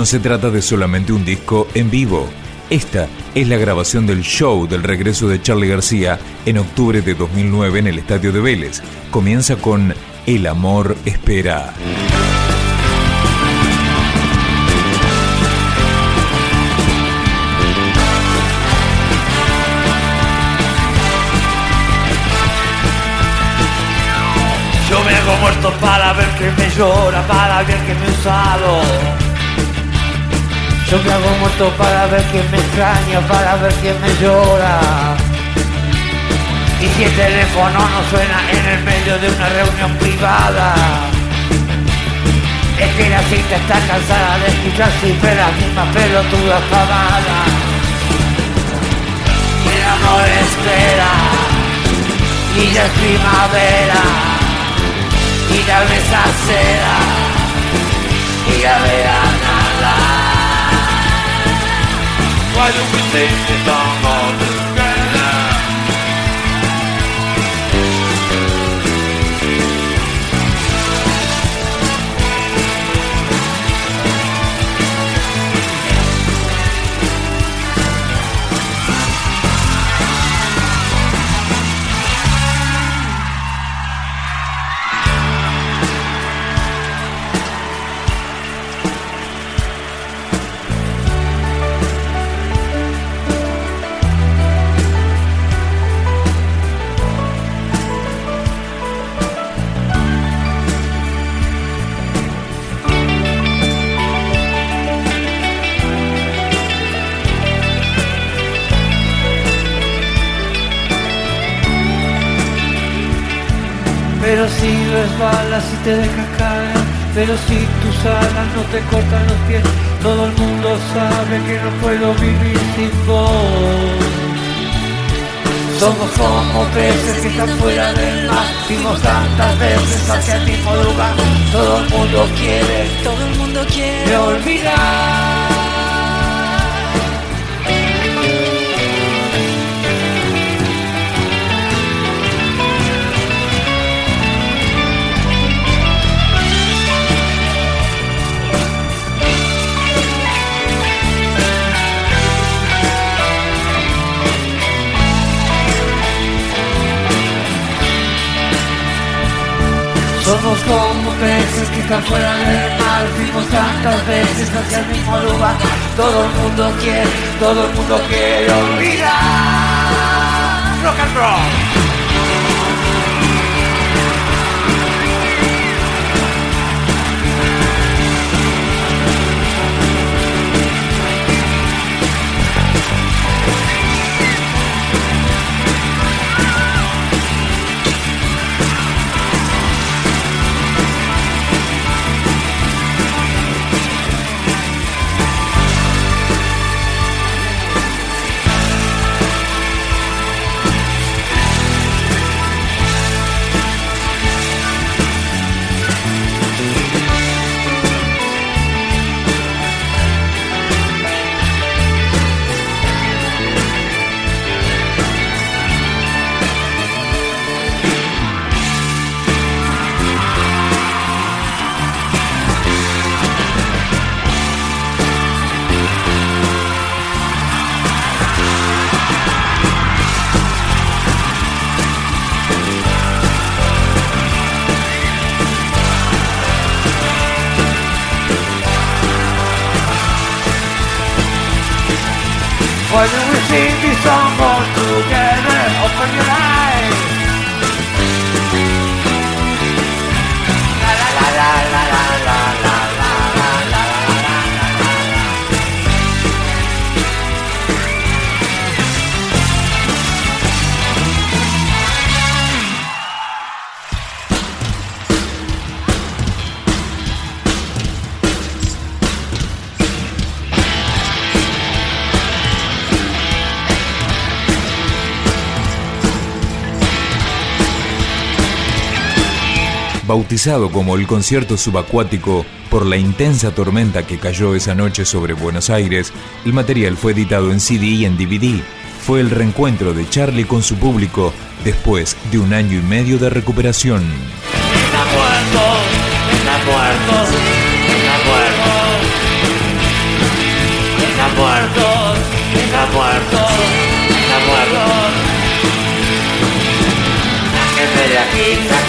No se trata de solamente un disco en vivo. Esta es la grabación del show del regreso de Charlie García en octubre de 2009 en el Estadio de Vélez. Comienza con El amor espera. Yo me hago muerto para ver que me llora, para ver que me usado. Yo me hago muerto para ver que me extraña, para ver que me llora. Y si el teléfono no suena en el medio de una reunión privada, es que la cita está cansada de escuchar siempre las mismas pelotudas pavadas. Y el amor espera, y ya es primavera, y la mesa cera, y la verana. Why don't we sing the song all together? Pero si resbalas y te dejas caer, pero si tus alas no te cortan los pies, todo el mundo sabe que no puedo vivir sin vos. Somos como peces que están fuera del mar, fuimos tantas veces hacia el mismo lugar. Todo el mundo quiere, Todo el mundo me quiere olvidar. Somos como peces que están fuera del mar Fuimos tantas veces hacia el mismo lugar. Todo el mundo quiere, todo el mundo quiere olvidar. Rock and roll Bautizado como el concierto subacuático por la intensa tormenta que cayó esa noche sobre Buenos Aires, el material fue editado en CD y en DVD. Fue el reencuentro de Charlie con su público después de un año y medio de recuperación. Está está está. Está está está muerto. Sáqueme de aquí, sáqueme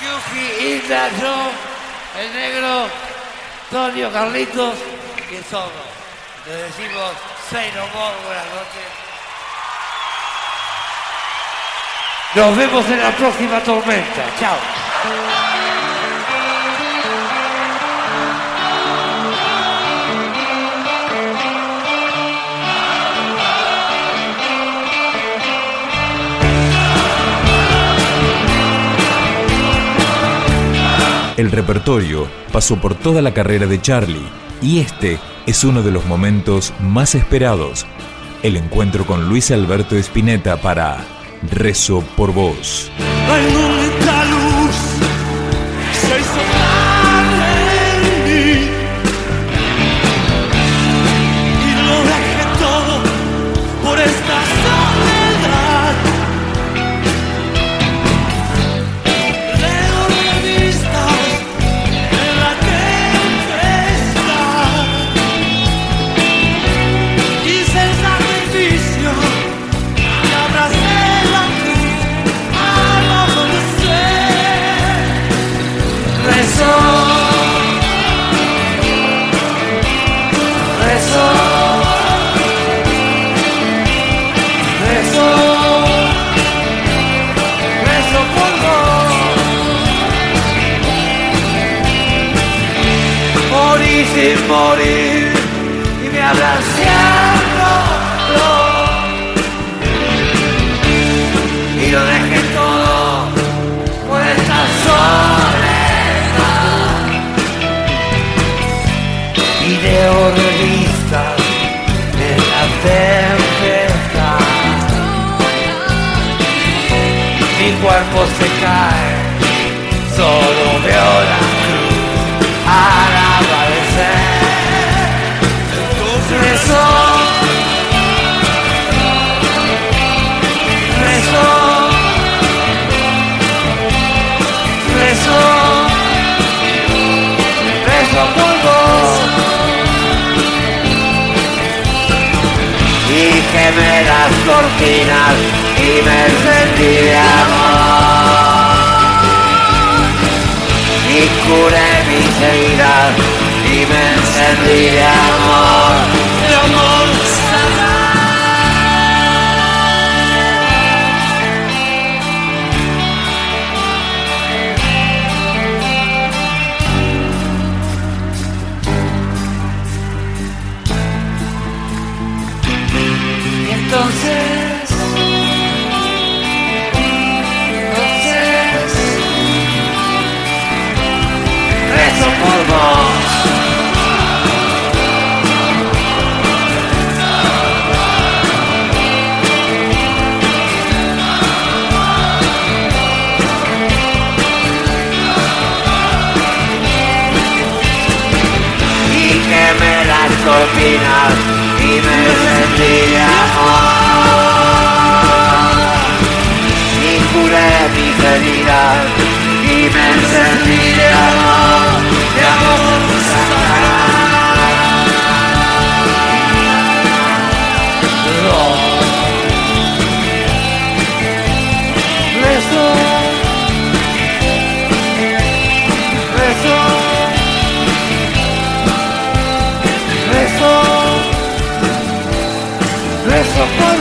Yuji, Inda, yo, el negro, Tonio, Carlitos y el zorro. Le decimos Say no more, buenas noches. Nos vemos en la próxima tormenta. Chao. El repertorio pasó por toda la carrera de Charlie y este es uno de los momentos más esperados, el encuentro con Luis Alberto Spinetta para Rezo por Vos. Morir y me abraciando y lo dejé todo por esta soledad. Video revistas de la tempestad. Mi cuerpo se cae y quemé las cortinas y me encendí de amor. Y curé mis heridas y me encendí de amor de amor entonces, entonces, rezo por. Y quemé las cortinas Imen zen nire amor, imen zen de amor zen amor.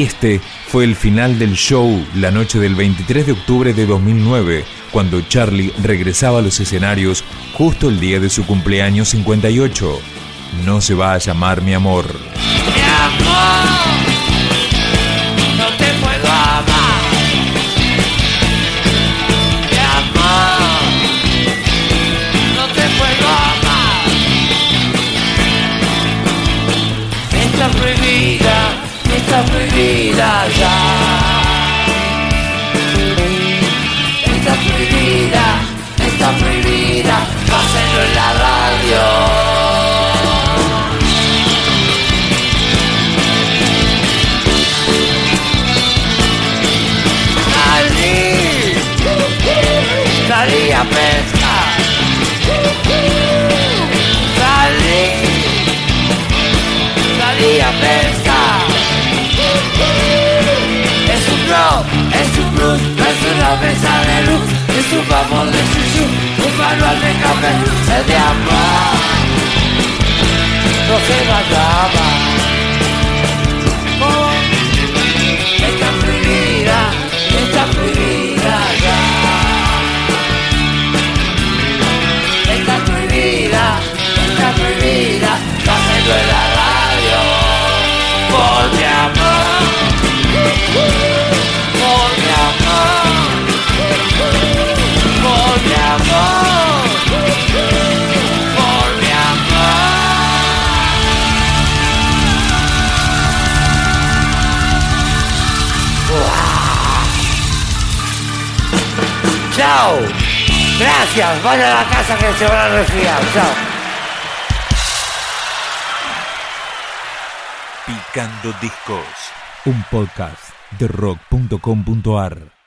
Este fue el final del show la noche del 23 de octubre de 2009, cuando Charlie regresaba a los escenarios justo el día de su cumpleaños 58. No se va a llamar mi amor. No se vaya Gracias, vaya a la casa que se van a resfriar. Chao. Picando Discos, un podcast de rock.com.ar.